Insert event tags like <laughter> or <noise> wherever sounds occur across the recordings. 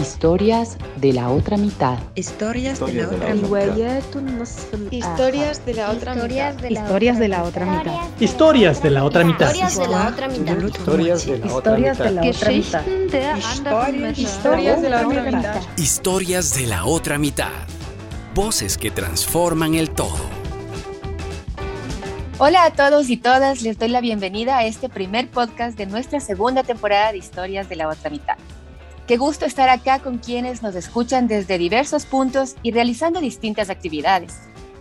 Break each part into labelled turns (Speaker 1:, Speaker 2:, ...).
Speaker 1: Historias de la otra mitad.
Speaker 2: Historias de la otra
Speaker 3: mitad.
Speaker 4: Historias de la otra mitad.
Speaker 5: Historias de la otra mitad.
Speaker 6: Historias de la otra mitad.
Speaker 7: Historias de la otra mitad.
Speaker 8: Historias de la otra mitad.
Speaker 4: Historias de la otra mitad.
Speaker 9: Historias de la otra mitad. Voces que transforman el todo.
Speaker 10: Hola a todos y todas, les doy la bienvenida a este primer podcast de nuestra segunda temporada de Historias de la otra mitad. Qué gusto estar acá con quienes nos escuchan desde diversos puntos y realizando distintas actividades.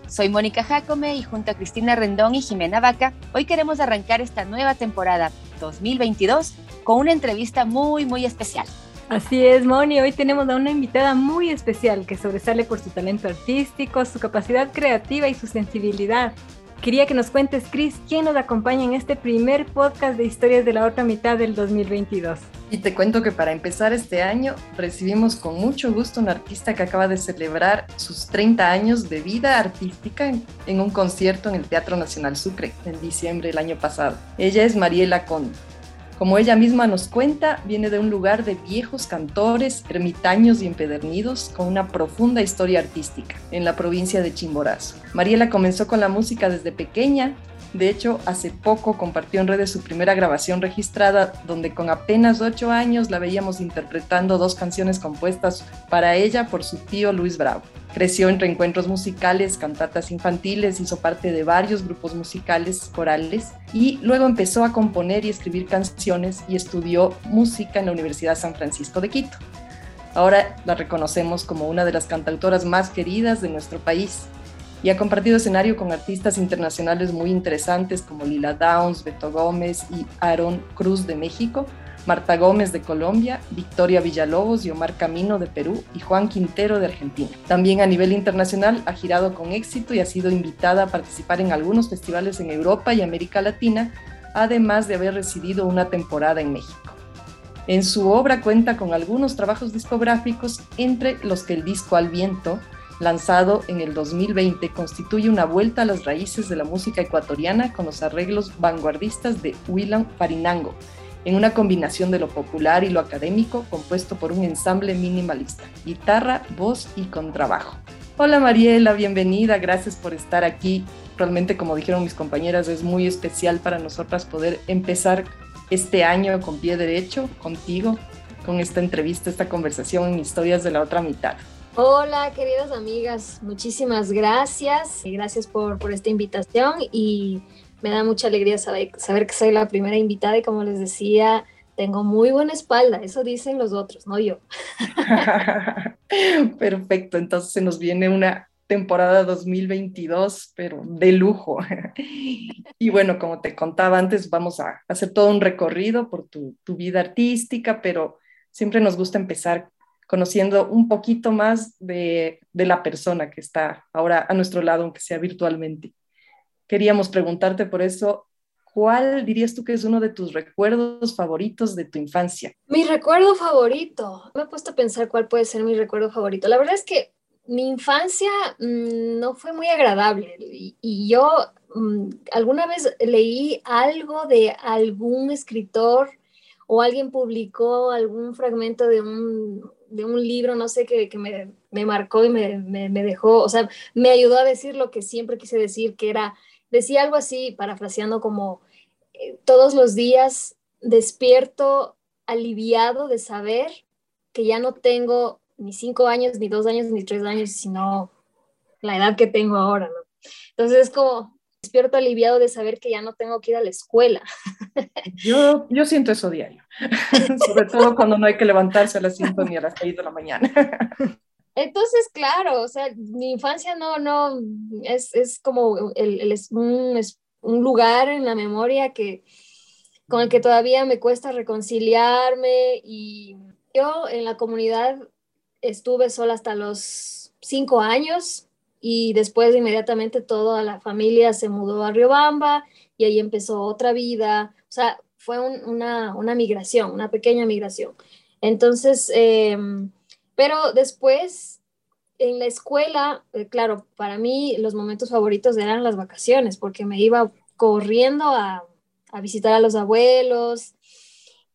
Speaker 10: Soy Mónica Jacome y junto a Cristina Rendón y Jimena Vaca, hoy queremos arrancar esta nueva temporada 2022 con una entrevista muy, muy especial.
Speaker 5: Así es, Moni. Hoy tenemos a una invitada muy especial que sobresale por su talento artístico, su capacidad creativa y su sensibilidad. Quería que nos cuentes, Chris, quién nos acompaña en este primer podcast de historias de la otra mitad del 2022.
Speaker 11: Y te cuento que para empezar este año recibimos con mucho gusto una artista que acaba de celebrar sus 30 años de vida artística en, un concierto en el Teatro Nacional Sucre en diciembre del año pasado. Ella es Mariela Conde. Como ella misma nos cuenta, viene de un lugar de viejos cantores, ermitaños y empedernidos con una profunda historia artística en la provincia de Chimborazo. Mariela comenzó con la música desde pequeña. De hecho, hace poco compartió en redes su primera grabación registrada, donde con apenas ocho años la veíamos interpretando dos canciones compuestas para ella por su tío Luis Bravo. Creció en reencuentros musicales, cantatas infantiles, hizo parte de varios grupos musicales, corales, y luego empezó a componer y escribir canciones y estudió música en la Universidad San Francisco de Quito. Ahora la reconocemos como una de las cantautoras más queridas de nuestro país y ha compartido escenario con artistas internacionales muy interesantes como Lila Downs, Beto Gómez y Aaron Cruz de México, Marta Gómez de Colombia, Victoria Villalobos y Omar Camino de Perú y Juan Quintero de Argentina. También a nivel internacional ha girado con éxito y ha sido invitada a participar en algunos festivales en Europa y América Latina, además de haber residido una temporada en México. En su obra cuenta con algunos trabajos discográficos, entre los que el disco Al Viento, lanzado en el 2020, constituye una vuelta a las raíces de la música ecuatoriana con los arreglos vanguardistas de William Farinango, en una combinación de lo popular y lo académico compuesto por un ensamble minimalista, guitarra, voz y contrabajo. Hola Mariela, bienvenida, gracias por estar aquí. Realmente, como dijeron mis compañeras, es muy especial para nosotras poder empezar este año con pie derecho contigo, con esta entrevista, esta conversación en Historias de la otra mitad.
Speaker 12: Hola, queridas amigas, muchísimas gracias. Gracias por, por esta invitación y me da mucha alegría saber, saber que soy la primera invitada y como les decía, tengo muy buena espalda, eso dicen los otros, no yo. <laughs>
Speaker 11: Perfecto, entonces se nos viene una temporada 2022, pero de lujo. <laughs> y bueno, como te contaba antes, vamos a hacer todo un recorrido por tu, tu vida artística, pero siempre nos gusta empezar conociendo un poquito más de, de la persona que está ahora a nuestro lado, aunque sea virtualmente queríamos preguntarte por eso, ¿cuál dirías tú que es uno de tus recuerdos favoritos de tu infancia?
Speaker 12: Mi recuerdo favorito, me he puesto a pensar cuál puede ser mi recuerdo favorito. La verdad es que mi infancia mm, no fue muy agradable y, yo mm, alguna vez leí algo de algún escritor o alguien publicó algún fragmento de un, de un libro, no sé, que, que me, me, marcó y me, me, me, dejó, o sea, me ayudó a decir lo que siempre quise decir, que era decía algo así, parafraseando como eh, todos los días despierto aliviado de saber que ya no tengo ni cinco años, ni dos años, ni tres años, sino la edad que tengo ahora, ¿no? Entonces es como despierto aliviado de saber que ya no tengo que ir a la escuela.
Speaker 11: Yo, yo siento eso diario, <laughs> sobre todo cuando no hay que levantarse a las cinco ni a las seis de la mañana.
Speaker 12: Entonces, claro, o sea, mi infancia no, no, es, es como el, el, un, es un lugar en la memoria que, con el que todavía me cuesta reconciliarme y yo en la comunidad estuve sola hasta los cinco años y después inmediatamente toda la familia se mudó a Riobamba y ahí empezó otra vida, o sea, fue una, una, migración, una pequeña migración. Entonces, eh, pero después, en la escuela, eh, claro, para mí los momentos favoritos eran las vacaciones, porque me iba corriendo a, visitar a los abuelos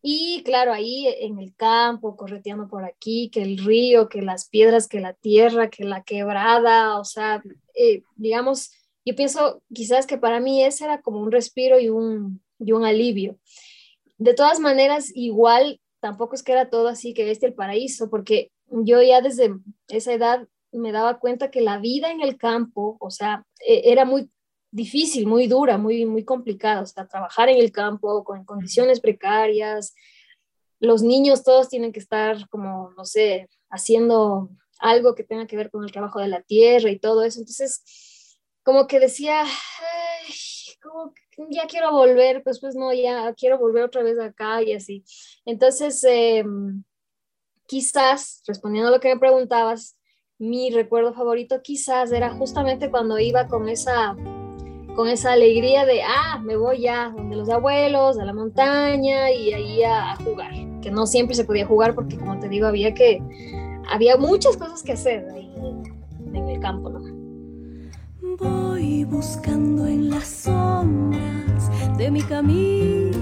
Speaker 12: Y claro, ahí en el campo, correteando por aquí, que el río, que las piedras, que la tierra, que la quebrada, o sea, eh, digamos, yo pienso quizás que para mí ese era como un respiro y un, y un alivio. De todas maneras, igual tampoco es que era todo así que este el paraíso, porque yo ya desde esa edad me daba cuenta que la vida en el campo, o sea, e, era muy difícil, muy dura, muy, muy complicada, o sea, trabajar en el campo con condiciones precarias, los niños todos tienen que estar como, no sé, haciendo algo que tenga que ver con el trabajo de la tierra y todo eso. Entonces, como que decía, como ya quiero volver, pues pues no, ya quiero volver otra vez acá y así. Entonces, em, quizás, respondiendo a lo que me preguntabas, mi recuerdo favorito quizás era justamente cuando iba con esa con esa alegría de, ah, me voy ya donde los abuelos, a la montaña y ahí a, jugar, que no siempre se podía jugar porque como te digo, había que, había muchas cosas que hacer ahí en el campo, ¿no?
Speaker 2: Voy buscando en las sombras de mi camino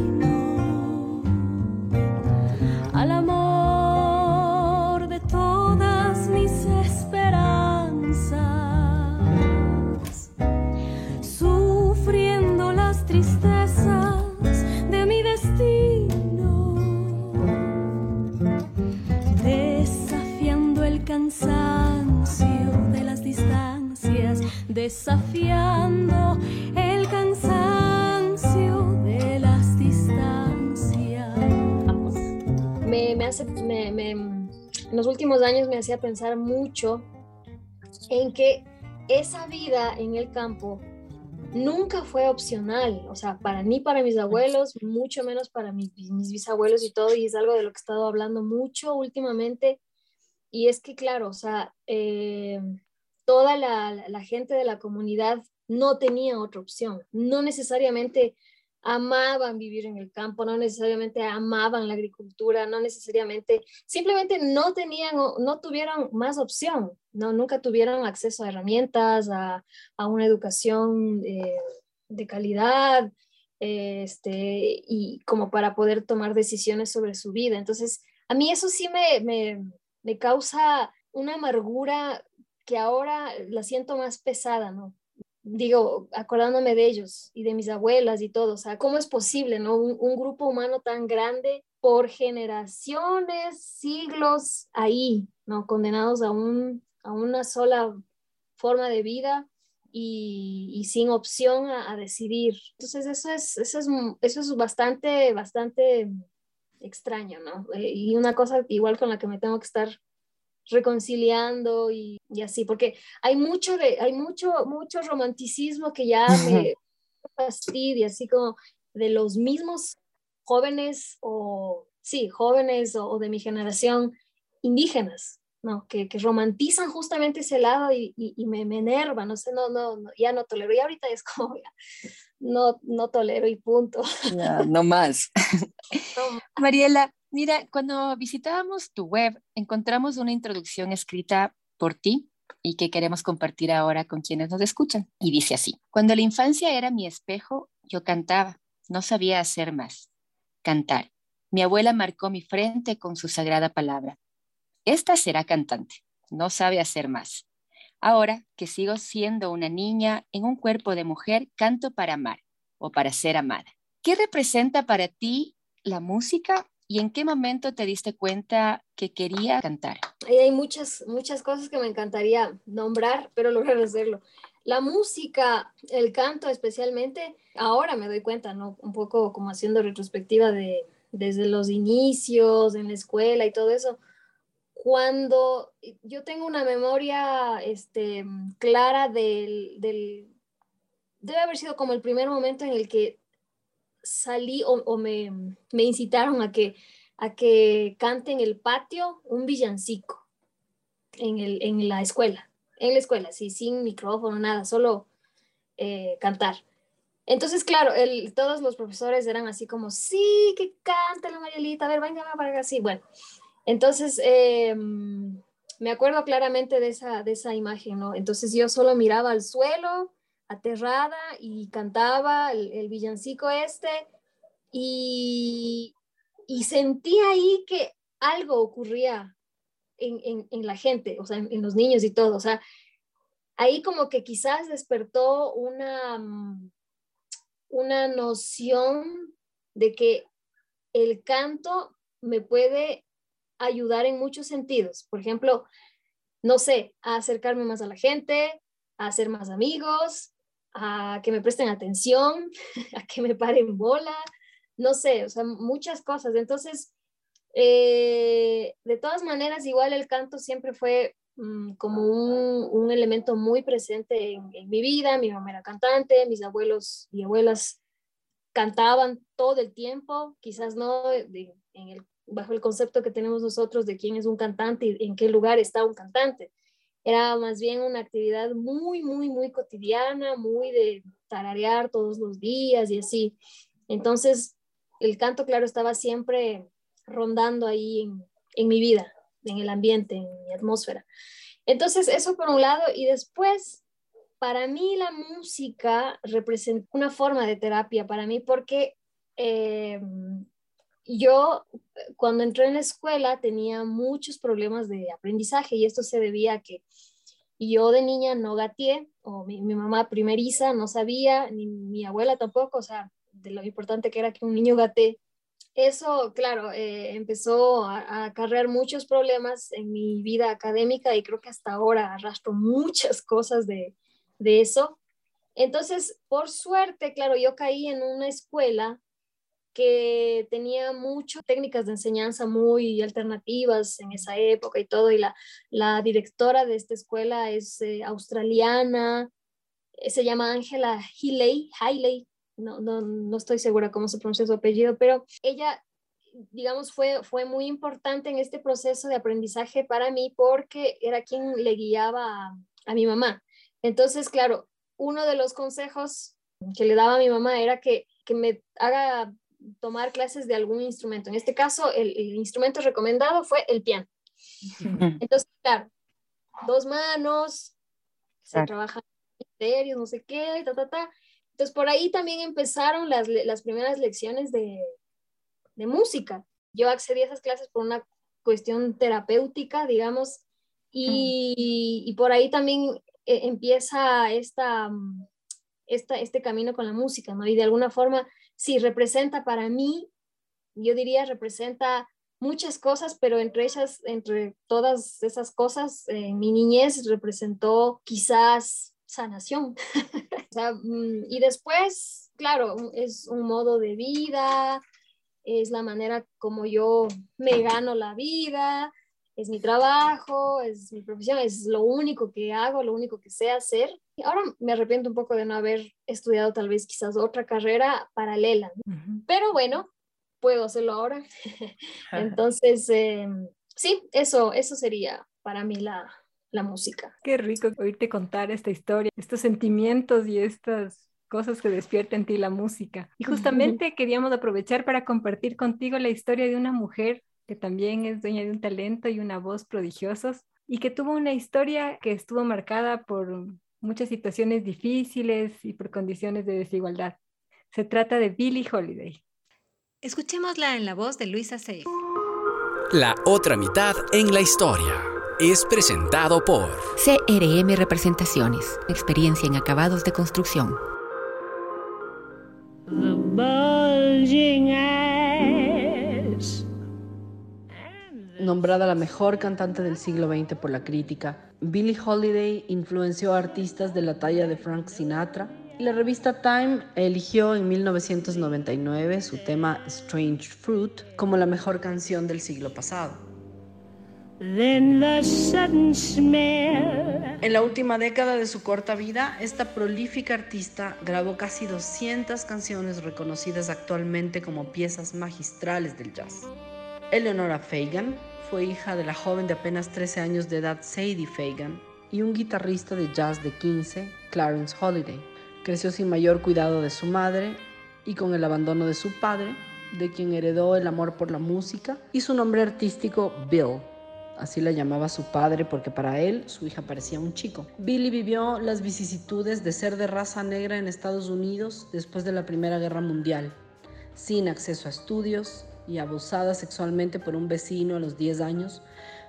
Speaker 2: desafiando el cansancio de las distancias.
Speaker 12: Me, me hace, me, me, en los últimos años me hacía pensar mucho en que esa vida en el campo nunca fue opcional, o sea, para mí, para mis abuelos, mucho menos para mis, bisabuelos y todo, y es algo de lo que he estado hablando mucho últimamente, y es que, claro, o sea, eh, toda la, gente de la comunidad no tenía otra opción, no necesariamente amaban vivir en el campo, no necesariamente amaban la agricultura, no necesariamente, simplemente no tenían, no tuvieron más opción, no, nunca tuvieron acceso a herramientas, a, a una educación eh, de calidad, este, y como para poder tomar decisiones sobre su vida. Entonces, a mí eso sí me, me, me causa una amargura que ahora la siento más pesada, ¿no? digo, acordándome de ellos y de mis abuelas y todo, o sea, ¿cómo es posible, no? Un, grupo humano tan grande por generaciones, siglos ahí, ¿no? Condenados a, un, a una sola forma de vida y, sin opción a, decidir. Entonces, eso es, eso es, eso es bastante, bastante extraño, ¿no? Eh, y una cosa igual con la que me tengo que estar reconciliando y, así, porque hay mucho, de, hay mucho, mucho romanticismo que ya me fastidia, así como de los mismos jóvenes o, sí, jóvenes o, de mi generación indígenas, ¿no? Que, que, romantizan justamente ese lado y, y, me, me, enerva, no sé, no, no, ya no tolero. Y ahorita es como, no, no tolero y punto.
Speaker 10: no más. <laughs> Mariela, Mira, cuando visitábamos tu web, encontramos una introducción escrita por ti y que queremos compartir ahora con quienes nos escuchan. Y dice así, cuando la infancia era mi espejo, yo cantaba, no sabía hacer más. Cantar. Mi abuela marcó mi frente con su sagrada palabra. Esta será cantante, no sabe hacer más. Ahora que sigo siendo una niña en un cuerpo de mujer, canto para amar o para ser amada. ¿Qué representa para ti la música ¿Y en qué momento te diste cuenta que quería cantar?
Speaker 12: Hay muchas, muchas cosas que me encantaría nombrar, pero lograr hacerlo. La música, el canto especialmente, ahora me doy cuenta, ¿no? Un poco como haciendo retrospectiva de desde los inicios en la escuela y todo eso. Cuando yo tengo una memoria este, clara del, del, debe haber sido como el primer momento en el que salí o, me, me, incitaron a que, a que cante en el patio un villancico en, el, en la escuela, en la escuela, sí, sin micrófono, nada, solo eh, cantar. Entonces, claro, todos los profesores eran así como, sí, que cante la Marielita, a ver, venga, para acá, sí, bueno. Entonces, em, me acuerdo claramente de esa, de esa imagen, ¿no? Entonces yo solo miraba al suelo aterrada y cantaba el, villancico este y y sentí ahí que algo ocurría en, en, la gente, o sea, en, los niños y todo. O sea, ahí como que quizás despertó una, mm, una noción de que el canto me puede ayudar en muchos sentidos. Por ejemplo, no sé, a acercarme más a la gente, a hacer más amigos, a que me presten atención, <laughs> a que me paren bola, no sé, o sea, muchas cosas. Entonces, eh, de todas maneras, igual el canto siempre fue mm, como un, elemento muy presente en, mi vida. Mi mamá era cantante, mis abuelos y abuelas cantaban todo el tiempo, quizás no en el, bajo el concepto que tenemos nosotros de quién es un cantante y en qué lugar está un cantante. Era más bien una actividad muy, muy, muy cotidiana, muy de tararear todos los días y así. Entonces, el canto, claro, estaba siempre rondando ahí en, mi vida, en el ambiente, en mi atmósfera. Entonces, eso por un lado, y después, para mí la música representa una forma de terapia para mí porque eh, yo cuando entré en la escuela tenía muchos problemas de aprendizaje y esto se debía a que yo de niña no gateé, o mi, mi mamá primeriza no sabía, ni mi abuela tampoco, o sea, de lo importante que era que un niño gatee eso, claro, eh, empezó a, acarrear muchos problemas en mi vida académica y creo que hasta ahora arrastro muchas cosas de, de eso. Entonces, por suerte, claro, yo caí en una escuela que tenía muchas técnicas de enseñanza muy alternativas en esa época y todo, y la, la directora de esta escuela es eh, australiana, eh, se llama Angela Healy, Hailey, no, no, no estoy segura cómo se pronuncia su apellido, pero ella, digamos, fue, fue muy importante en este proceso de aprendizaje para mí porque era quien le guiaba a, mi mamá. Entonces, claro, uno de los consejos que le daba a mi mamá era que, que me haga tomar clases de algún instrumento. En este caso, el, instrumento recomendado fue el piano. Entonces, claro, dos manos, se trabaja en no sé qué, ta, ta, ta. Entonces, por ahí también empezaron las, las primeras lecciones de, de, música. Yo accedí a esas clases por una cuestión terapéutica, digamos, y, y por ahí también eh, empieza esta, esta, este camino con la música, ¿no? Y de alguna forma, sí, representa para mí, yo diría, representa muchas cosas, pero entre ellas, entre todas esas cosas, en mi niñez representó quizás sanación. <laughs> Mm, y después, claro, es un modo de vida, es la manera como yo me gano la vida, es mi trabajo, es mi profesión, es lo único que hago, lo único que sé hacer. Ahora me arrepiento un poco de no haber estudiado tal vez quizás otra carrera paralela, pero bueno, puedo hacerlo ahora. <laughs> Entonces, em, sí, eso, eso sería para mí la, la música.
Speaker 5: Qué rico oírte contar esta historia, estos sentimientos y estas cosas que despierta en ti la música. Y justamente queríamos aprovechar para compartir contigo la historia de una mujer que también es dueña de un talento y una voz prodigiosos y que tuvo una historia que estuvo marcada por muchas situaciones difíciles y por condiciones de desigualdad. Se trata de Billie Holiday.
Speaker 3: Escuchémosla en la voz de Luisa Sey.
Speaker 9: La otra mitad en la historia es presentado por
Speaker 3: CRM Representaciones, experiencia en acabados de construcción.
Speaker 7: Nombrada la mejor cantante del siglo XX por la crítica, Billie Holiday influenció a artistas de la talla de Frank Sinatra y la revista Time eligió en 1999 su tema Strange Fruit como la mejor canción del siglo pasado. En la última década de su corta vida, esta prolífica artista grabó casi 200 canciones reconocidas actualmente como piezas magistrales del jazz. Eleonora Fagan fue hija de la joven de apenas 13 años de edad Sadie Fagan y un guitarrista de jazz de 15, Clarence Holiday. Creció sin mayor cuidado de su madre y con el abandono de su padre, de quien heredó el amor por la música y su nombre artístico Bill Así la llamaba su padre porque para él su hija parecía un chico. Billy vivió las vicisitudes de ser de raza negra en Estados Unidos después de la Primera Guerra Mundial, sin acceso a estudios, y abusada sexualmente por un vecino a los 10 años,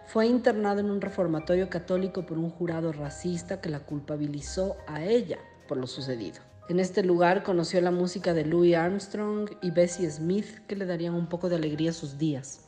Speaker 7: fue internada en un reformatorio católico por un jurado racista que la culpabilizó a ella por lo sucedido. En este lugar conoció la música de Louis Armstrong y Bessie Smith que le darían un poco de alegría a sus días.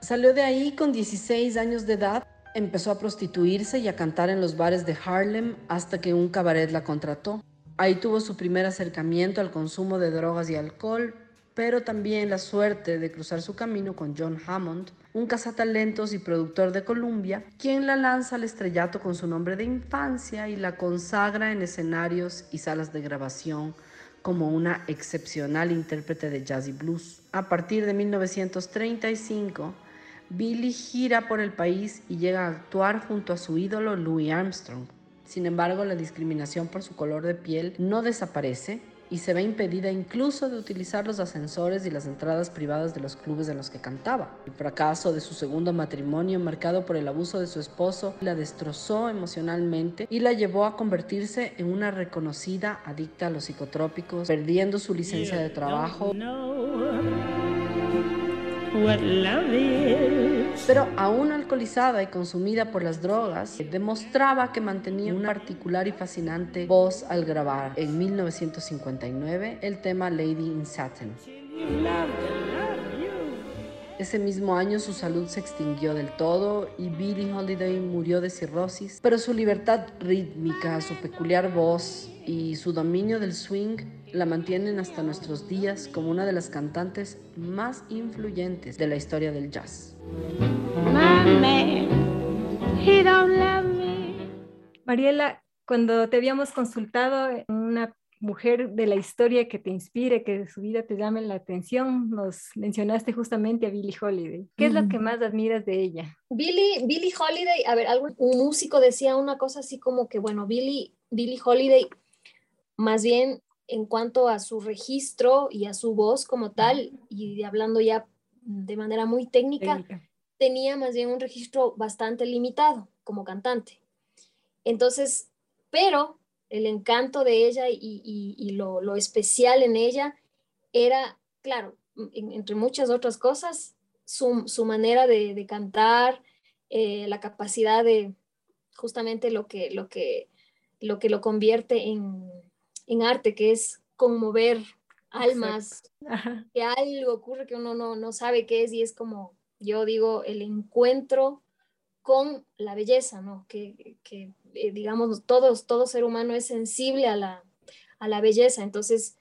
Speaker 7: Salió de ahí con 16 años de edad, empezó a prostituirse y a cantar en los bares de Harlem hasta que un cabaret la contrató. Ahí tuvo su primer acercamiento al consumo de drogas y alcohol, pero también la suerte de cruzar su camino con John Hammond, un cazatalentos y productor de Columbia, quien la lanza al estrellato con su nombre de infancia y la consagra en escenarios y salas de grabación como una excepcional intérprete de jazz y blues. A partir de 1935, Billy gira por el país y llega a actuar junto a su ídolo Louis Armstrong. Sin embargo, la discriminación por su color de piel no desaparece y se ve impedida incluso de utilizar los ascensores y las entradas privadas de los clubes en los que cantaba. El fracaso de su segundo matrimonio, marcado por el abuso de su esposo, la destrozó emocionalmente y la llevó a convertirse en una reconocida adicta a los psicotrópicos, perdiendo su licencia de trabajo. Pero aún alcoholizada y consumida por las drogas, demostraba que mantenía una particular y fascinante voz al grabar en 1959 el tema Lady in Satin. Ese mismo año su salud se extinguió del todo y Billie Holiday murió de cirrosis, pero su libertad rítmica, su peculiar voz y su dominio del swing la mantienen hasta nuestros días como una de las cantantes más influyentes de la historia del jazz.
Speaker 5: Mariela, cuando te habíamos consultado una mujer de la historia que te inspire, que su vida te llame la atención, nos mencionaste justamente a Billie Holiday. ¿Qué es lo que más admiras de ella?
Speaker 12: Billie, Billie Holiday, a ver, un músico decía una cosa así como que, bueno, Billie, Billie Holiday más bien en cuanto a su registro y a su voz como tal, y hablando ya de manera muy técnica, tenía más bien un registro bastante limitado como cantante. Entonces, pero el encanto de ella y, lo, especial en ella era, claro, entre muchas otras cosas, su, manera de, cantar, eh, la capacidad de justamente lo que lo, que, lo, que lo convierte en, en arte, que es conmover almas, que algo ocurre que uno no, no sabe qué es y es como, yo digo, el encuentro con la belleza, ¿no? Que, que eh, digamos, todos, todo ser humano es sensible a la, a la belleza, entonces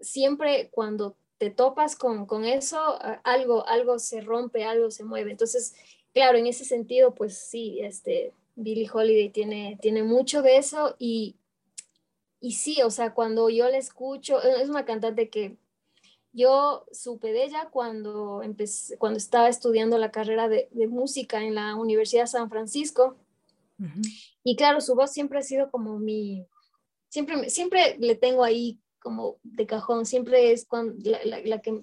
Speaker 12: siempre cuando te topas con, con eso, algo, algo se rompe, algo se mueve. Entonces, claro, en ese sentido, pues sí, este, Billie Holiday tiene, tiene mucho de eso y, y sí, o sea, cuando yo la escucho, es una cantante que yo supe de ella cuando, empecé, cuando estaba estudiando la carrera de, música en la Universidad de San Francisco. Y claro, su voz siempre ha sido como mi, siempre, siempre le tengo ahí como de cajón, siempre es cuando, la, que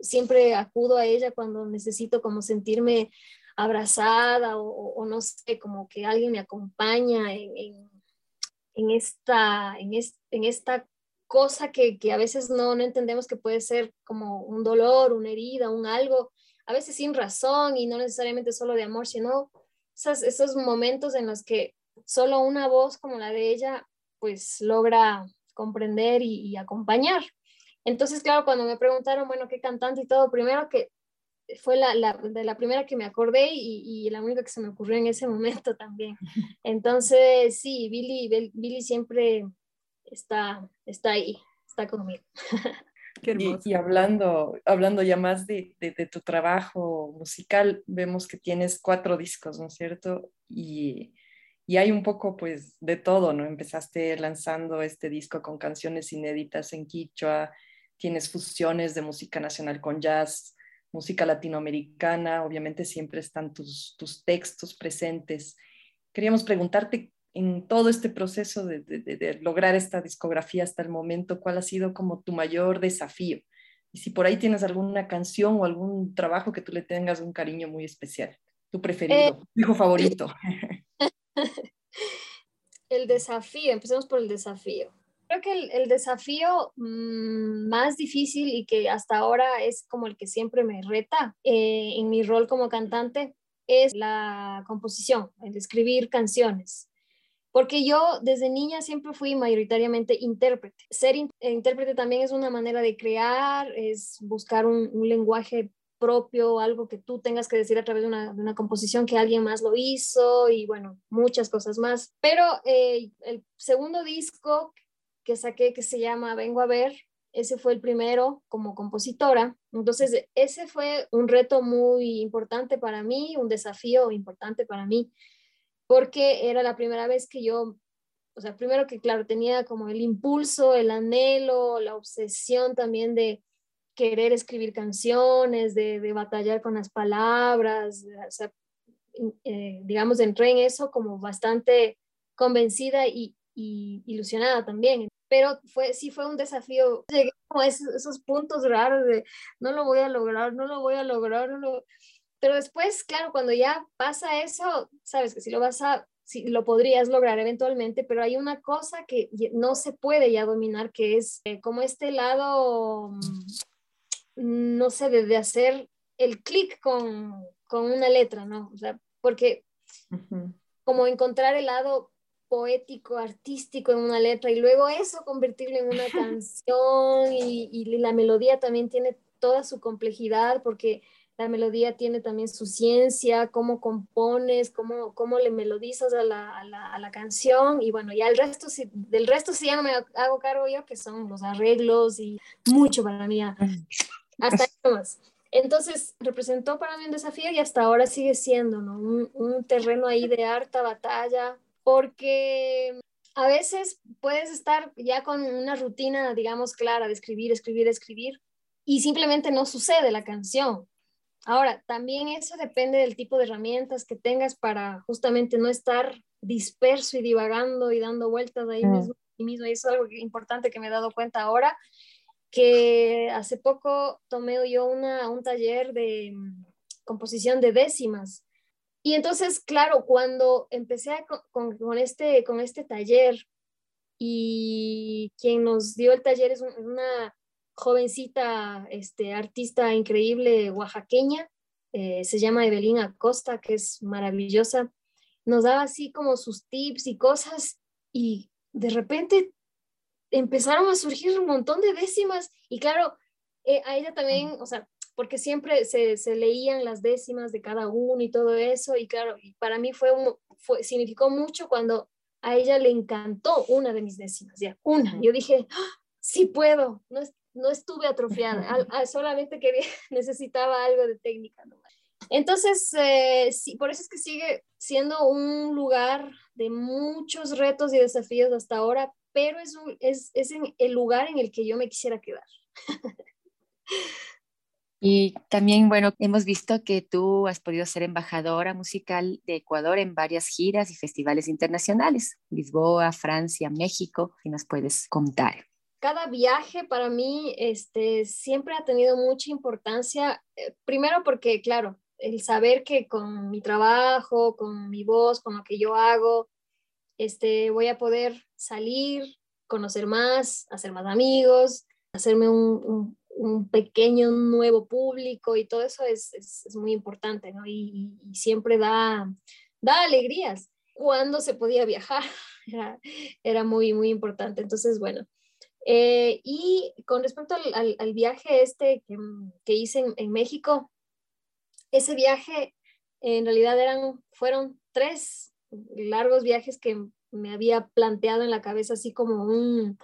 Speaker 12: siempre acudo a ella cuando necesito como sentirme abrazada o, no sé, como que alguien me acompaña en en esta, en, en esta cosa que, a veces no, no entendemos que puede ser como un dolor, una herida, un algo, a veces sin razón y no necesariamente solo de amor, sino esos, esos momentos en los que solo una voz como la de ella pues logra comprender y, y, acompañar. Entonces, claro, cuando me preguntaron, bueno, qué cantante y todo, primero que fue la, la, de la primera que me acordé y, y, la única que se me ocurrió en ese <laughs> momento también. Entonces, sí, Billy, Billy siempre está, está ahí, está conmigo.
Speaker 11: y, hablando, hablando ya más de, de, tu trabajo musical, vemos que tienes cuatro discos, ¿no es cierto? Y, y hay un poco pues de todo, ¿no? Empezaste lanzando este disco con canciones inéditas en quichua, tienes fusiones de música nacional con jazz, música latinoamericana, obviamente siempre están tus, tus textos presentes. Queríamos preguntarte en todo este proceso de, de, lograr esta discografía hasta el momento, ¿cuál ha sido como tu mayor desafío? Y si por ahí tienes alguna canción o algún trabajo que tú le tengas un cariño muy especial, tu preferido, eh, tu hijo favorito. <laughs>
Speaker 12: el desafío, empecemos por el desafío. Creo que el, desafío mm, más difícil y que hasta ahora es como el que siempre me reta eh, en mi rol como cantante es la composición, el escribir canciones. Porque yo desde niña siempre fui mayoritariamente intérprete. Ser intérprete también es una manera de crear, es buscar un, lenguaje propio, algo que tú tengas que decir a través de una, composición que alguien más lo hizo y bueno, muchas cosas más. Pero eh, el segundo disco que saqué que se llama Vengo a ver. Ese fue el primero como compositora. Entonces, ese fue un reto muy importante para mí, un desafío importante para mí, porque era la primera vez que yo, o sea, primero que claro, tenía como el impulso, el anhelo, la obsesión también de querer escribir canciones, de, de batallar con las palabras, o sea, eh, digamos, entré en eso como bastante convencida y, y ilusionada también pero fue, sí fue un desafío. Llegué a esos, puntos raros de no lo voy a lograr, no lo voy a lograr, pero después, claro, cuando ya pasa eso, sabes que si lo vas a, si lo podrías lograr eventualmente, pero hay una cosa que no se puede ya dominar, que es eh, como este lado, mm, no sé, de, hacer el clic con, con, una letra, ¿no? O sea, porque como encontrar el lado poético, artístico en una letra y luego eso convertirlo en una <laughs> canción y, la melodía también tiene toda su complejidad porque la melodía tiene también su ciencia, cómo compones, cómo, cómo le melodizas a la, a, la, canción y bueno, ya el resto, del resto sí ya no me hago cargo yo, que son los arreglos y mucho para mí, hasta ahí más. Entonces, representó para mí un desafío y hasta ahora sigue siendo, Un, un terreno ahí de harta batalla, porque a veces puedes estar ya con una rutina, digamos, clara de escribir, escribir, escribir, y simplemente no sucede la canción. Ahora, también eso depende del tipo de herramientas que tengas para justamente no estar disperso y divagando y dando vueltas ahí mm. mismo, y mismo. Y eso es algo importante que me he dado cuenta ahora, que hace poco tomé yo una, un taller de mm, composición de décimas y entonces, claro, cuando empecé con, con, este, con este taller y quien nos dio el taller es una jovencita este, artista increíble oaxaqueña, eh, se llama Evelyn Acosta, que es maravillosa, nos daba así como sus tips y cosas y de repente empezaron a surgir un montón de décimas. Y claro, eh, a ella también, o sea, porque siempre se, se, leían las décimas de cada uno y todo eso, y claro, para mí fue, un, fue significó mucho cuando a ella le encantó una de mis décimas, ya, una. Yo dije, ¡Ah, sí puedo, no, no estuve atrofiada, solamente quería, <laughs> necesitaba algo de técnica. Entonces, eh, sí, por eso es que sigue siendo un lugar de muchos retos y desafíos hasta ahora, pero es, un, es, es el lugar en el que yo me quisiera quedar.
Speaker 10: Y también, bueno, hemos visto que tú has podido ser embajadora musical de Ecuador en varias giras y festivales internacionales, Lisboa, Francia, México, si nos puedes contar.
Speaker 12: Cada viaje para mí este, siempre ha tenido mucha importancia, eh, primero porque, claro, el saber que con mi trabajo, con mi voz, con lo que yo hago, este, voy a poder salir, conocer más, hacer más amigos, hacerme un un pequeño nuevo público y todo eso es, es, muy importante, ¿no? Y, siempre da, da alegrías. Cuando se podía viajar <laughs> era, era muy, muy importante. Entonces, bueno. Eh, y con respecto al, al, viaje este que, que hice en, en, México, ese viaje en realidad eran, fueron tres largos viajes que me había planteado en la cabeza así como un,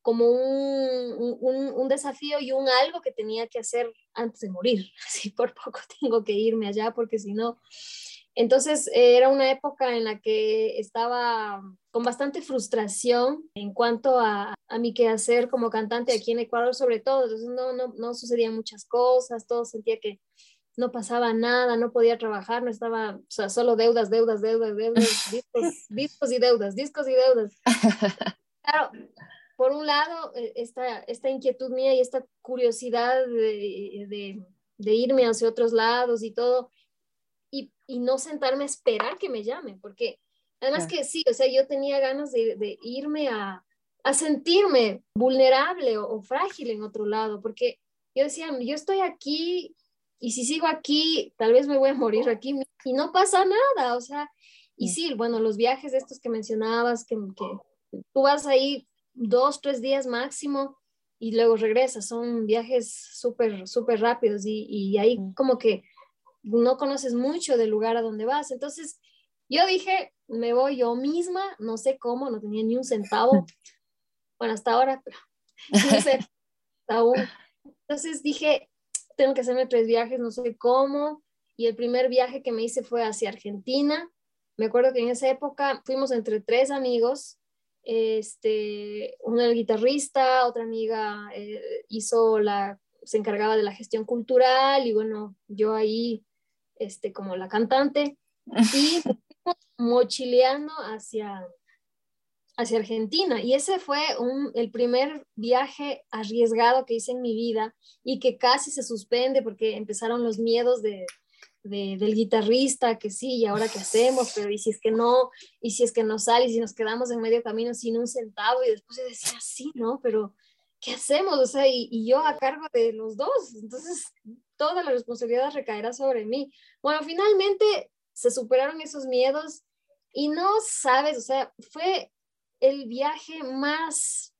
Speaker 12: como un, un, un, desafío y un algo que tenía que hacer antes de morir. <laughs> Así por poco tengo que irme allá porque si no... Entonces era una época en la que estaba con bastante frustración en cuanto a, a mi quehacer como cantante aquí en Ecuador sobre todo. Entonces no, no, no sucedían muchas cosas, todo sentía que no pasaba nada, no podía trabajar, no estaba, o sea, solo deudas, deudas, deudas, deudas, <laughs> discos, discos y deudas, discos y deudas. <laughs> Claro, por un lado, eh, esta, esta inquietud mía y esta curiosidad de, de, irme hacia otros lados y todo, y, no sentarme a esperar que me llamen, porque además que sí, o sea, yo tenía ganas de, de irme a, a sentirme vulnerable o, o, frágil en otro lado, porque yo decía, yo estoy aquí y si sigo aquí, tal vez me voy a morir aquí y no pasa nada, o sea, y sí, bueno, los viajes estos que mencionabas, que, que tú vas ahí dos, tres días máximo y luego regresas, son viajes súper, súper rápidos y, y ahí como que no conoces mucho del lugar a donde vas. Entonces, yo dije, me voy yo misma, no sé cómo, no tenía ni un centavo. <laughs> Bueno, hasta ahora, pero <laughs> no sé, aún. Entonces dije, tengo que hacerme tres viajes, no sé cómo. Y el primer viaje que me hice fue hacia Argentina. Me acuerdo que en esa época fuimos entre tres amigos. Este, uno era el guitarrista, otra amiga eh, hizo la, se encargaba de la gestión cultural y bueno, yo ahí este, como la cantante, <laughs> y mochileando hacia, hacia Argentina. Y ese fue un, el primer viaje arriesgado que hice en mi vida y que casi se suspende porque empezaron los miedos de, de, del guitarrista, que sí, y ahora qué hacemos, pero y si es que no, y si es que no sale, y si nos quedamos en medio camino sin un centavo, y después yo decía, sí, ¿no? Pero, ¿qué hacemos? O sea, y, y yo a cargo de los dos, entonces toda la responsabilidad recaerá sobre mí. Bueno, finalmente se superaron esos miedos y no sabes, o sea, fue el viaje más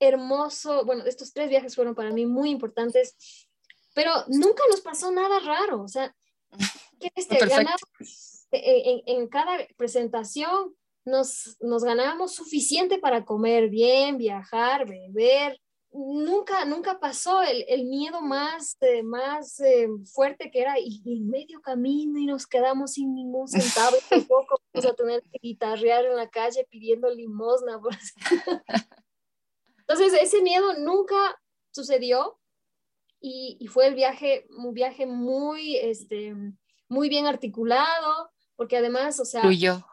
Speaker 12: hermoso, bueno, estos tres viajes fueron para mí muy importantes, pero nunca nos pasó nada raro, o sea, <laughs> este, en, en, cada presentación nos, nos ganábamos suficiente para comer bien, viajar, beber, nunca, nunca pasó el, el miedo más, eh, más eh, fuerte que era y, en medio camino y nos quedamos sin ningún centavo y <laughs> tampoco vamos a tener que guitarrear en la calle pidiendo limosna. <laughs> Entonces ese miedo nunca sucedió y, y, fue el viaje, un viaje muy, este, muy bien articulado, porque además, o sea, fluyó,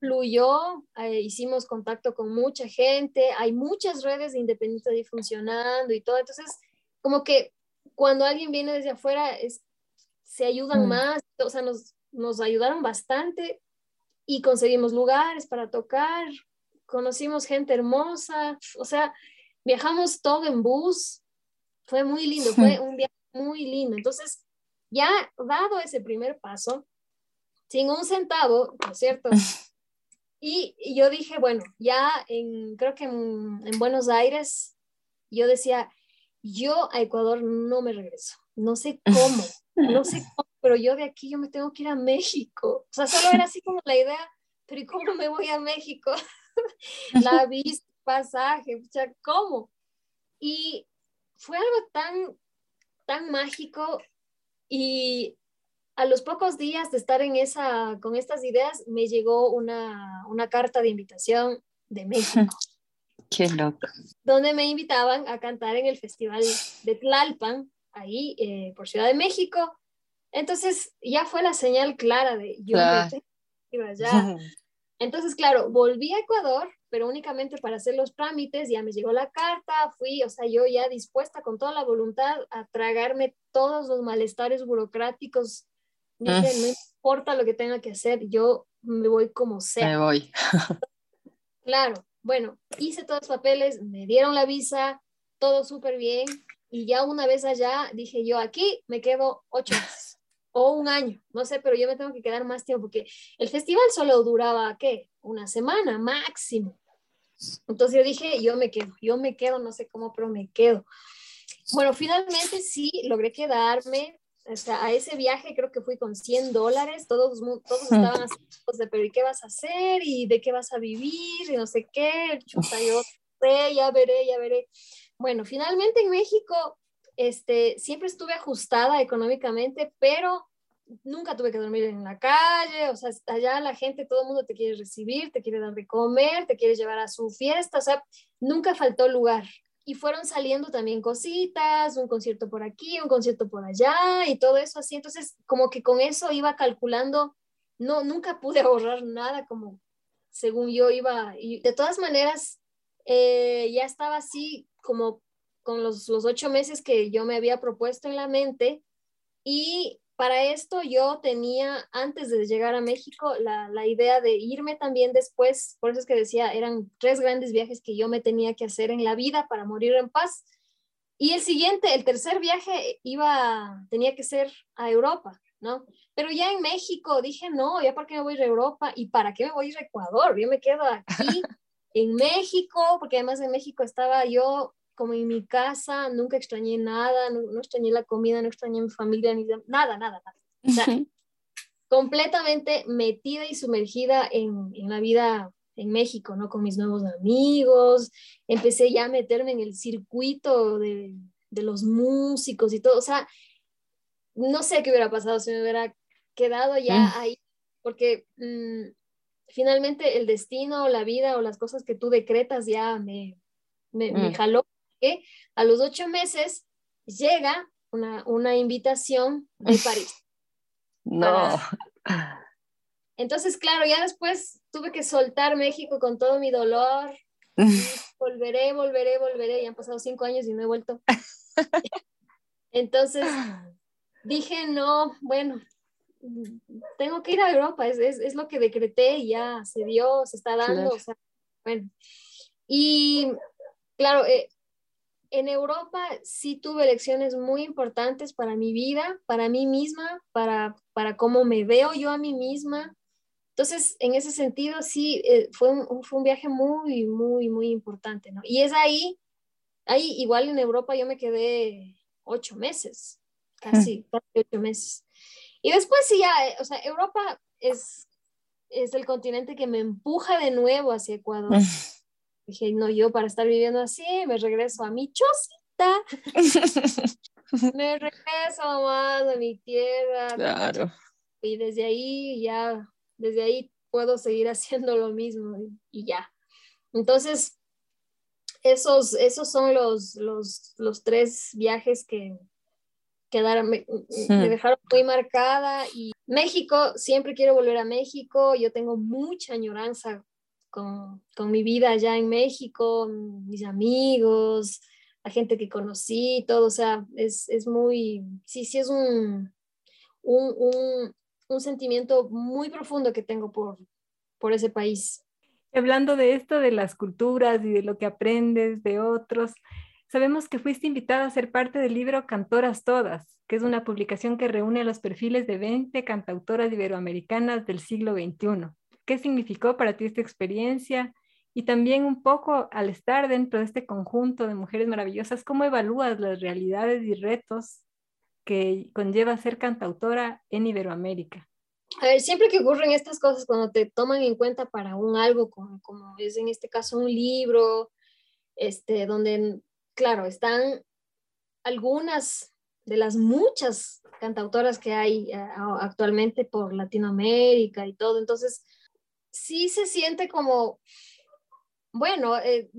Speaker 12: eh, hicimos contacto con mucha gente, hay muchas redes de independientes ahí funcionando y todo, entonces como que cuando alguien viene desde afuera es, se ayudan mm. más, o sea, nos, nos ayudaron bastante y conseguimos lugares para tocar, conocimos gente hermosa, o sea, viajamos todo en bus, fue muy lindo, fue un viaje muy lindo, entonces ya dado ese primer paso, sin un centavo, ¿no es cierto? <laughs> Y, yo dije, bueno, ya en, creo que en, Buenos Aires, yo decía, yo a Ecuador no me regreso, no sé cómo, no sé <laughs> cómo, pero yo de aquí yo me tengo que ir a México. O sea, solo era así como la idea, pero ¿y cómo me voy a México? <laughs> la vista, pasaje, o sea, ¿cómo? Y fue algo tan, tan mágico y a los pocos días de estar en esa, con estas ideas, me llegó una, una carta de invitación de México. <laughs>
Speaker 10: Qué loco.
Speaker 12: Donde me invitaban a cantar en el Festival de Tlalpan, ahí eh, por Ciudad de México. Entonces ya fue la señal clara de yo iba allá. <laughs> Entonces, claro, volví a Ecuador, pero únicamente para hacer los trámites, ya me llegó la carta, fui, o sea, yo ya dispuesta con toda la voluntad a tragarme todos los malestares burocráticos Dije, mm. no importa lo que tenga que hacer, yo me voy como sea.
Speaker 10: Me voy. <laughs>
Speaker 12: claro, bueno, hice todos los papeles, me dieron la visa, todo súper bien. Y ya una vez allá, dije yo, aquí me quedo ocho <laughs> meses o un año, no sé, pero yo me tengo que quedar más tiempo porque el festival solo duraba, ¿qué? Una semana máximo. Entonces yo dije, yo me quedo, yo me quedo, no sé cómo, pero me quedo. Bueno, finalmente sí, logré quedarme, o sea, a ese viaje creo que fui con 100 dólares, todos, todos <laughs> estaban así, de, pero ¿y qué vas a hacer? ¿Y de qué vas a vivir? Y no sé qué, chuta, yo <laughs> sé, ya veré, ya veré. Bueno, finalmente en México, este, siempre estuve ajustada económicamente, pero nunca tuve que dormir en la calle, o sea, allá la gente, todo el mundo te quiere recibir, te quiere dar de comer, te quiere llevar a su fiesta, o sea, nunca faltó lugar y fueron saliendo también cositas, un concierto por aquí, un concierto por allá y todo eso así. Entonces, como que con eso iba calculando, no, nunca pude <laughs> ahorrar nada como según yo iba. De todas maneras, eh, ya estaba así como con los, los ocho meses que yo me había propuesto en la mente y para esto yo tenía, antes de llegar a México, la, la, idea de irme también después, por eso es que decía, eran tres grandes viajes que yo me tenía que hacer en la vida para morir en paz. Y el siguiente, el tercer viaje iba, tenía que ser a Europa, ¿no? Pero ya en México dije, no, ya para qué me voy a ir a Europa y para qué me voy a ir a Ecuador, yo me quedo aquí <laughs> en México, porque además en México estaba yo como en mi casa, nunca extrañé nada, no, extrañé la comida, no extrañé mi familia, ni nada, nada, nada. O sea, <laughs> completamente metida y sumergida en, en la vida en México, ¿no? Con mis nuevos amigos, empecé ya a meterme en el circuito de, de los músicos y todo, o sea, no sé qué hubiera pasado si me hubiera quedado ya mm. ahí, porque mm, finalmente el destino, la vida o las cosas que tú decretas ya me, me, me mm. jaló. Que A los ocho meses llega una, una invitación de París.
Speaker 10: No.
Speaker 12: Entonces, claro, ya después tuve que soltar México con todo mi dolor. <laughs> volveré, volveré, volveré. Ya han pasado cinco años y no he vuelto. <laughs> Entonces, <gasps> dije, no, bueno, tengo que ir a Europa, es, es, es, lo que decreté y ya se dio, se está dando. O sea, bueno. Y claro, eh, en Europa sí tuve lecciones muy importantes para mi vida, para mí misma, para, para cómo me veo yo a mí misma, entonces, en ese sentido, sí, eh, fue, un, fue un viaje muy, muy, muy importante, ¿no? Y es ahí, ahí igual en Europa yo me quedé ocho meses, casi, casi ocho meses. Y después sí, ya, eh, o sea, Europa es, es el continente que me empuja de nuevo hacia Ecuador. Dije, no, yo para estar viviendo así, me regreso a mi chocita. <laughs> me regreso más a mi tierra.
Speaker 10: Claro.
Speaker 12: Y desde ahí ya desde ahí puedo seguir <laughs> haciendo lo mismo y, ya. Entonces, esos, esos son los, los, los tres viajes que, quedaron, me, me, dejaron muy marcada y México, siempre quiero volver a México, yo tengo mucha añoranza con, con, mi vida allá en México, mis amigos, la gente que conocí, todo, o sea, es, es muy, sí, sí es un, un, un, un sentimiento muy profundo que tengo por, por ese país.
Speaker 5: Hablando de esto, de las culturas y de lo que aprendes de otros, sabemos que fuiste invitada a ser parte del libro Cantoras Todas, que es una publicación que reúne los perfiles de 20 cantautoras iberoamericanas del siglo XXI. ¿Qué significó para ti esta experiencia? Y también un poco al estar dentro de este conjunto de mujeres maravillosas, ¿cómo evalúas las realidades y retos que conlleva ser cantautora en Iberoamérica?
Speaker 12: A ver, siempre que ocurren estas cosas, cuando te toman en cuenta para un algo, como, como es en este caso un libro, este, donde, claro, están algunas de las muchas cantautoras que hay eh, actualmente por Latinoamérica y todo, entonces sí se siente como, bueno, eh,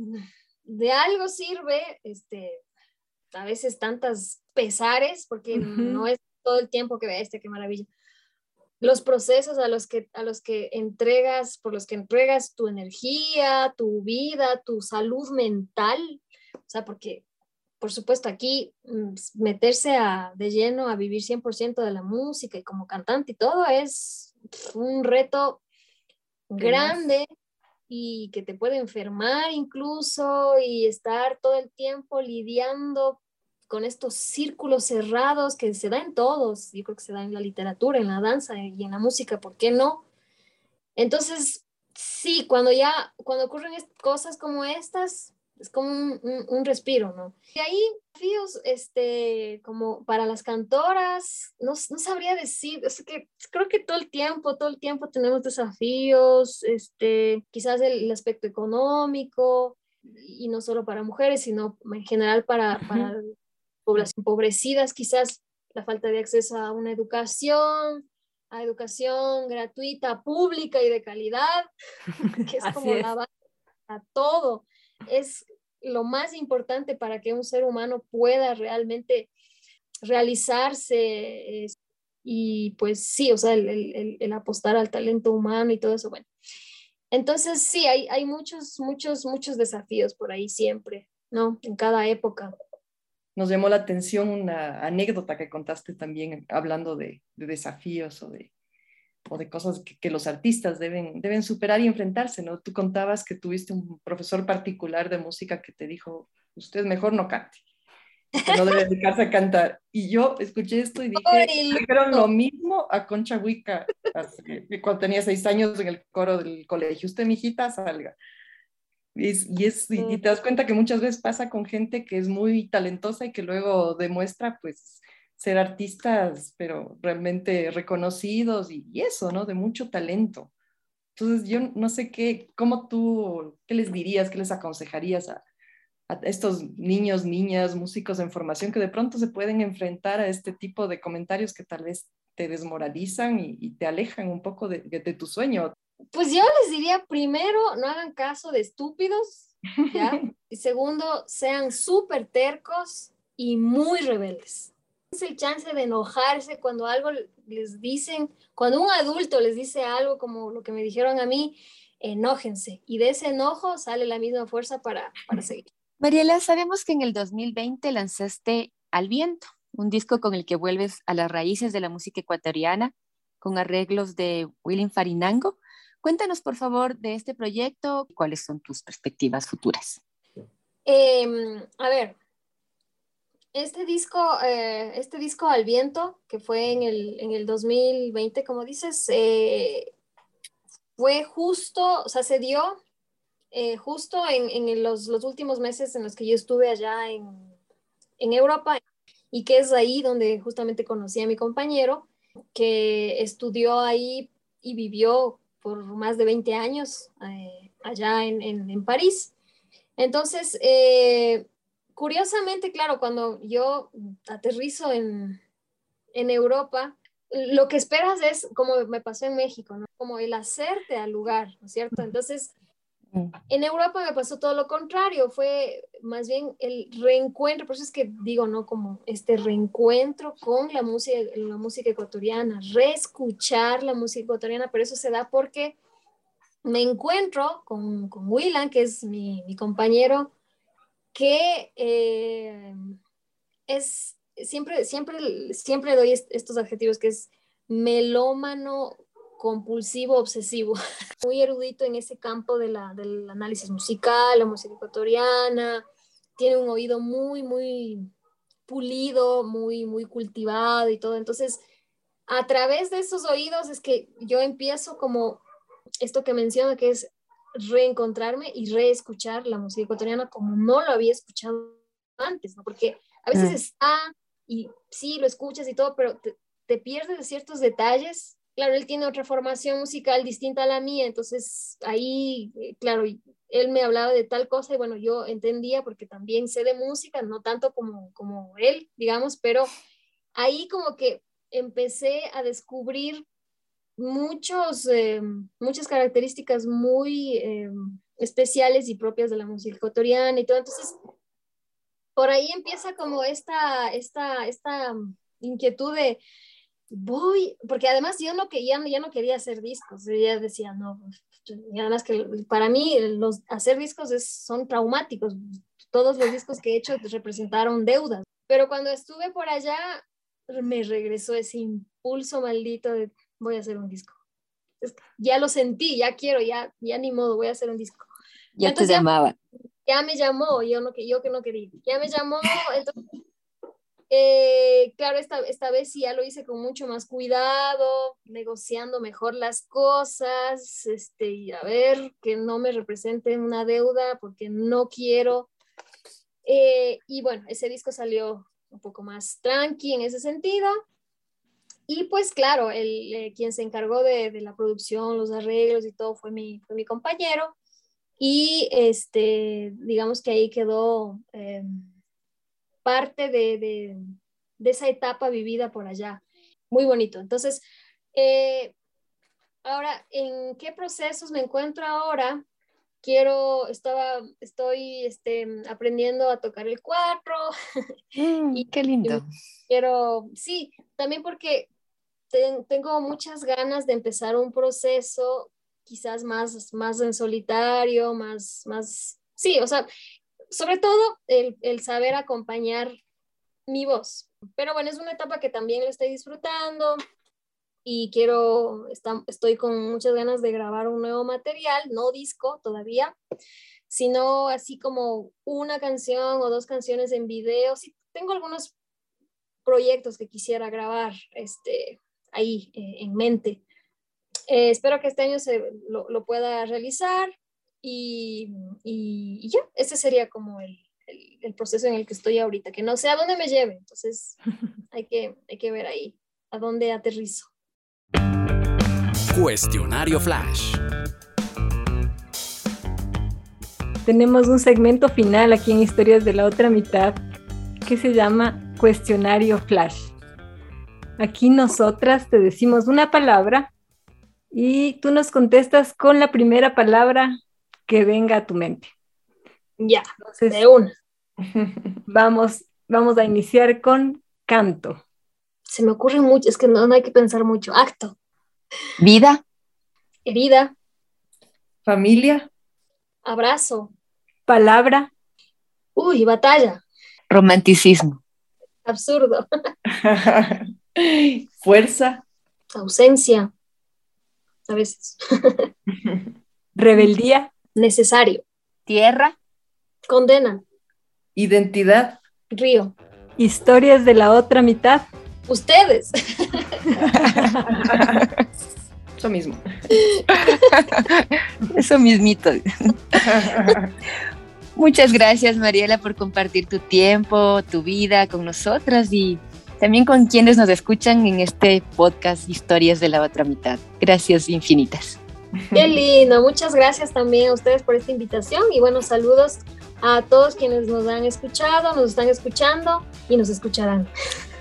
Speaker 12: de algo sirve, este, a veces tantas pesares, porque no es todo el tiempo que ve este, qué maravilla. Los procesos a los, que, a los que entregas, por los que entregas tu energía, tu vida, tu salud mental, o sea, porque por supuesto aquí mm, meterse a, de lleno a vivir 100% de la música y como cantante y todo es un reto grande y que te puede enfermar incluso y estar todo el tiempo lidiando con estos círculos cerrados que se da en todos, yo creo que se da en la literatura, en la danza y en la música, ¿por qué no? Entonces, sí, cuando ya, cuando ocurren cosas como estas, es como un, respiro, ¿no? Y ahí, desafíos, este, como para las cantoras, no, no sabría decir, es que creo que todo el tiempo, todo el tiempo tenemos desafíos, este, quizás el, aspecto económico, y no solo para mujeres, sino en general para, para población empobrecidas, quizás la falta de acceso a una educación, a educación gratuita, pública y de calidad, <laughs> que es como la base a todo. Es lo más importante para que un ser humano pueda realmente realizarse y pues sí, o sea, el, apostar al talento humano y todo eso, bueno. Entonces sí, hay, hay muchos, muchos, muchos desafíos por ahí siempre, ¿no? En cada época.
Speaker 11: nos llamó la atención una anécdota que contaste también hablando de, desafíos o de, o de cosas que, los artistas deben, deben superar y enfrentarse, ¿no? Tú contabas que tuviste un profesor particular de música que te dijo, usted mejor no cante, que no debe dedicarse a cantar. Y yo escuché esto y dije, dijeron lo mismo a Concha Huica cuando tenía seis años en el coro del colegio, usted, mijita, salga. Y, es, y, te das cuenta que muchas veces pasa con gente que es muy talentosa y que luego demuestra pues ser artistas, pero realmente reconocidos y, eso, ¿no? De mucho talento. Entonces yo no sé qué, cómo tú, qué les dirías, qué les aconsejarías a, a estos niños, niñas, músicos en formación que de pronto se pueden enfrentar a este tipo de comentarios que tal vez te desmoralizan y, te alejan un poco de, de, tu sueño.
Speaker 12: Pues yo les diría, primero, no hagan caso de estúpidos, ¿ya? <laughs> y segundo, sean súper tercos y muy rebeldes. El chance de enojarse cuando algo les dicen, cuando un adulto les dice algo como lo que me dijeron a mí, enójense. Y de ese enojo sale la misma fuerza para, para seguir.
Speaker 10: Mariela, sabemos que en el 2020 lanzaste Al Viento, un disco con el que vuelves a las raíces de la música ecuatoriana, con arreglos de William Farinango. Cuéntanos, por favor, de este proyecto cuáles son tus perspectivas futuras.
Speaker 12: Em, a ver, este disco, eh, este disco Al Viento, que fue en el, en el 2020, como dices, eh, fue justo, o sea, se dio eh, justo en, los, últimos meses en los que yo estuve allá en, Europa y que es ahí donde justamente conocí a mi compañero que estudió ahí y vivió por más de 20 años eh, allá en, París. Entonces, eh, curiosamente, claro, cuando yo aterrizo en, en Europa, lo que esperas es, como me pasó en México, ¿no? como el hacerte al lugar, ¿no es cierto? Entonces, Mm. En Europa me pasó todo lo contrario, fue más bien el reencuentro, por eso es que digo, ¿no? Como este reencuentro con la música, la música ecuatoriana, reescuchar la música ecuatoriana, pero eso se da porque me encuentro con, con Willan, que es mi, mi compañero, que eh, es, siempre, siempre, siempre doy estos adjetivos, que es melómano compulsivo, obsesivo, <laughs> muy erudito en ese campo de la, del análisis musical, la música ecuatoriana, tiene un oído muy, muy pulido, muy, muy cultivado y todo. Entonces, a través de esos oídos es que yo empiezo como esto que menciona, que es reencontrarme y reescuchar la música ecuatoriana como no lo había escuchado antes, ¿no? Porque a veces mm. está y sí, lo escuchas y todo, pero te, te pierdes de ciertos detalles claro, él tiene otra formación musical distinta a la mía, entonces ahí, eh, claro, él me hablaba de tal cosa y bueno, yo entendía porque también sé de música, no tanto como, como él, digamos, pero ahí como que empecé a descubrir muchos, eh, muchas características muy eh, especiales y propias de la música ecuatoriana y todo, entonces por ahí empieza como esta, esta, esta inquietud de voy, porque además yo no, ya, ya no quería hacer discos, ya decía, no, y además que para mí los, hacer discos es, son traumáticos, todos los discos que he hecho representaron deudas, pero cuando estuve por allá me regresó ese impulso maldito de voy a hacer un disco. ya lo sentí, ya quiero, ya, ya ni modo, voy a hacer un disco.
Speaker 10: Ya te llamaba.
Speaker 12: Ya, me llamó, yo, no, yo que no quería, ya me llamó, entonces eh, claro, esta, esta vez sí ya lo hice con mucho más cuidado, negociando mejor las cosas, este, y a ver que no me represente una deuda porque no quiero. Eh, y bueno, ese disco salió un poco más tranqui en ese sentido. Y pues claro, el, eh, quien se encargó de, de, la producción, los arreglos y todo fue mi, fue mi compañero. Y este, digamos que ahí quedó em, parte de, esa etapa vivida por allá. Muy bonito. Entonces, eh, ahora, ¿en qué procesos me encuentro ahora? Quiero, estaba, estoy este, aprendiendo a tocar el cuatro. <laughs>
Speaker 10: Mm, y qué lindo.
Speaker 12: Quiero, sí, también porque tengo muchas ganas de empezar un proceso quizás más, más en solitario, más, más, sí, o sea, sobre todo el, saber acompañar mi voz. Pero bueno, es una etapa que también lo estoy disfrutando y quiero, estoy con muchas ganas de grabar un nuevo material, no disco todavía, sino así como una canción o dos canciones en video. Sí, tengo algunos proyectos que quisiera grabar este, ahí eh, en mente. Eh, espero que este año se lo, lo pueda realizar y, y, ya, ese sería como el, el, proceso en el que estoy ahorita, que no sé a dónde me lleve, entonces <laughs> hay que, hay que ver ahí a dónde aterrizo.
Speaker 9: Cuestionario Flash.
Speaker 5: Tenemos un segmento final aquí en Historias de la otra mitad que se llama Cuestionario Flash. Aquí nosotras te decimos una palabra y tú nos contestas con la primera palabra que venga a tu mente.
Speaker 12: Ya, de una. <laughs>
Speaker 5: Vamos, vamos a iniciar con canto.
Speaker 12: Se me ocurre mucho, es que no, hay que pensar mucho. Acto.
Speaker 10: Vida.
Speaker 12: Herida.
Speaker 11: Familia.
Speaker 12: Abrazo.
Speaker 5: Palabra.
Speaker 12: Uy, batalla.
Speaker 10: Romanticismo.
Speaker 12: Absurdo. <laughs> <laughs>
Speaker 11: Fuerza.
Speaker 12: Ausencia. A veces. <laughs>
Speaker 5: Rebeldía.
Speaker 12: Necesario.
Speaker 10: Tierra.
Speaker 12: Condena.
Speaker 11: Identidad.
Speaker 12: Río.
Speaker 5: Historias de la otra mitad.
Speaker 12: Ustedes. <laughs>
Speaker 11: Eso mismo.
Speaker 10: Eso mismito. Muchas gracias, Mariela, por compartir tu tiempo, tu vida con nosotras y también con quienes nos escuchan en este podcast Historias de la otra mitad. Gracias infinitas.
Speaker 12: Qué lindo, muchas gracias también a ustedes por esta invitación y buenos saludos a todos quienes nos han escuchado, nos están escuchando y nos escucharán.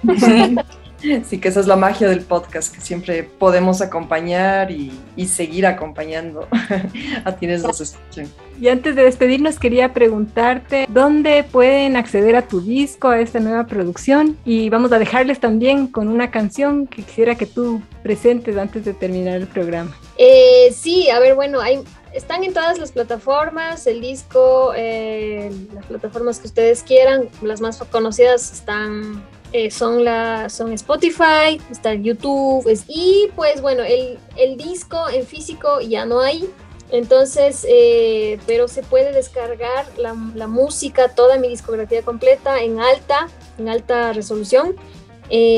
Speaker 12: <laughs> <laughs>
Speaker 11: Sí, que esa es la magia del podcast, que siempre podemos acompañar y, seguir acompañando <laughs> a quienes nos escuchen.
Speaker 5: Y antes de despedirnos, quería preguntarte dónde pueden acceder a tu disco, a esta nueva producción. Y vamos a dejarles también con una canción que quisiera que tú presentes antes de terminar el programa.
Speaker 12: Eh, sí, a ver, bueno, hay, están en todas las plataformas, el disco, eh, las plataformas que ustedes quieran, las más conocidas están, eh, son, la, son Spotify, está YouTube, y pues bueno, el, el, disco en físico ya no hay, entonces, eh, pero se puede descargar la, la, música, toda mi discografía completa en alta, en alta resolución,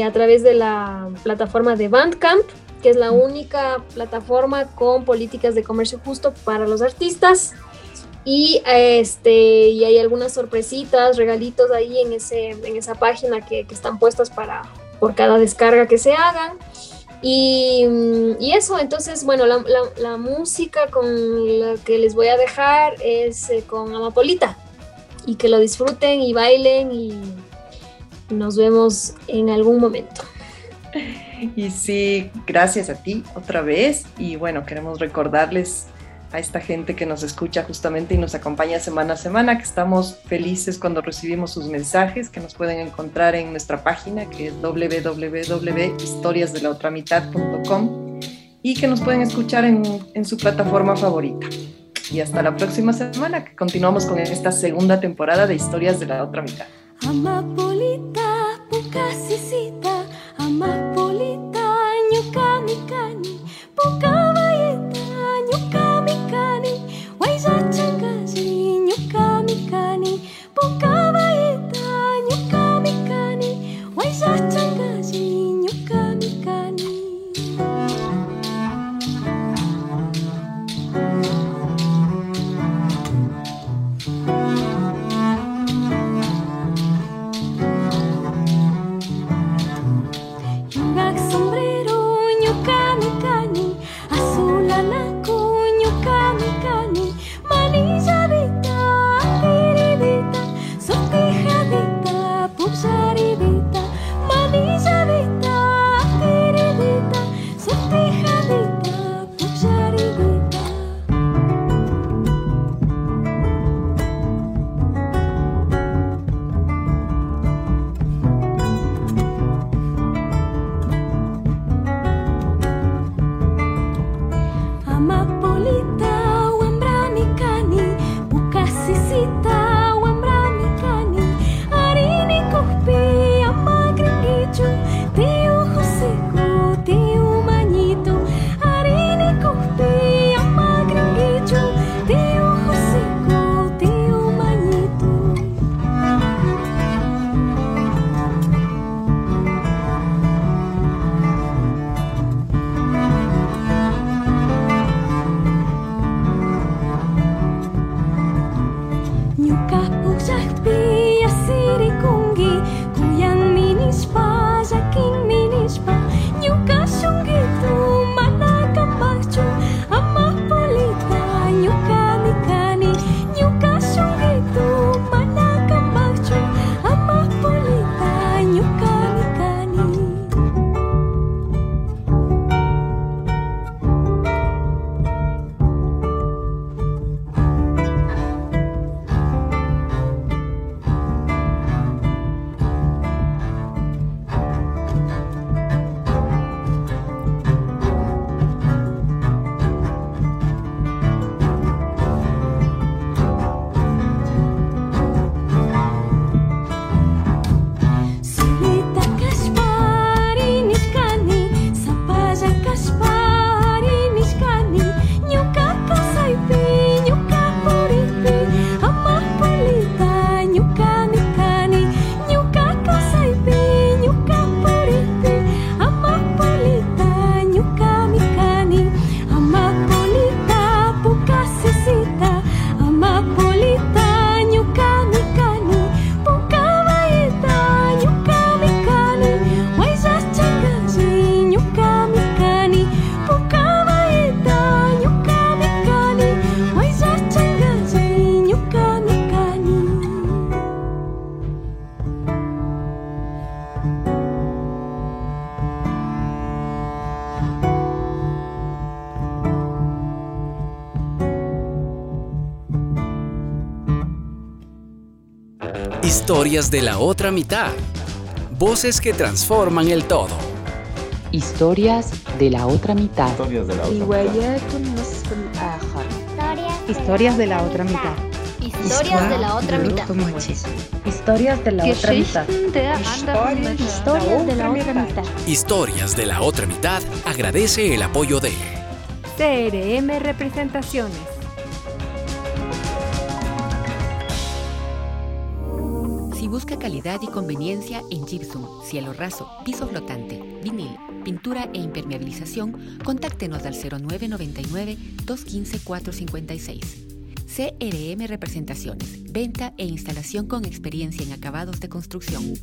Speaker 12: a través de la plataforma de Bandcamp que es la única plataforma con políticas de comercio justo para los artistas. Y, este, y hay algunas sorpresitas, regalitos ahí en, ese, en esa página que, que están puestas para, por cada descarga que se hagan. Y, y, eso, entonces, bueno, la, la, música con la que les voy a dejar es eh, con Amapolita. Y que lo disfruten y bailen y nos vemos en algún momento. <laughs>
Speaker 11: Y sí, gracias a ti otra vez. Y bueno, queremos recordarles a esta gente que nos escucha justamente y nos acompaña semana a semana, que estamos felices cuando recibimos sus mensajes, que nos pueden encontrar en nuestra página, que es www.historiasdelaotramitad.com y que nos pueden escuchar en, en su plataforma favorita. Y hasta la próxima semana, que continuamos con esta segunda temporada de Historias de la Otra Mitad. Shut up.
Speaker 9: Historias de la otra mitad. Voces que transforman el todo.
Speaker 1: Historias de la otra mitad.
Speaker 13: Historias de la otra mitad.
Speaker 14: Historias de la otra mitad.
Speaker 13: Historias de la otra mitad.
Speaker 14: Historias de la otra mitad.
Speaker 9: Historias de la otra mitad agradece el apoyo de
Speaker 5: CRM Representaciones.
Speaker 3: Calidad y conveniencia en gypsum, cielo raso, piso flotante, vinil, pintura e impermeabilización, contáctenos al 0999 215 456. CRM Representaciones, venta e instalación con experiencia en acabados de construcción.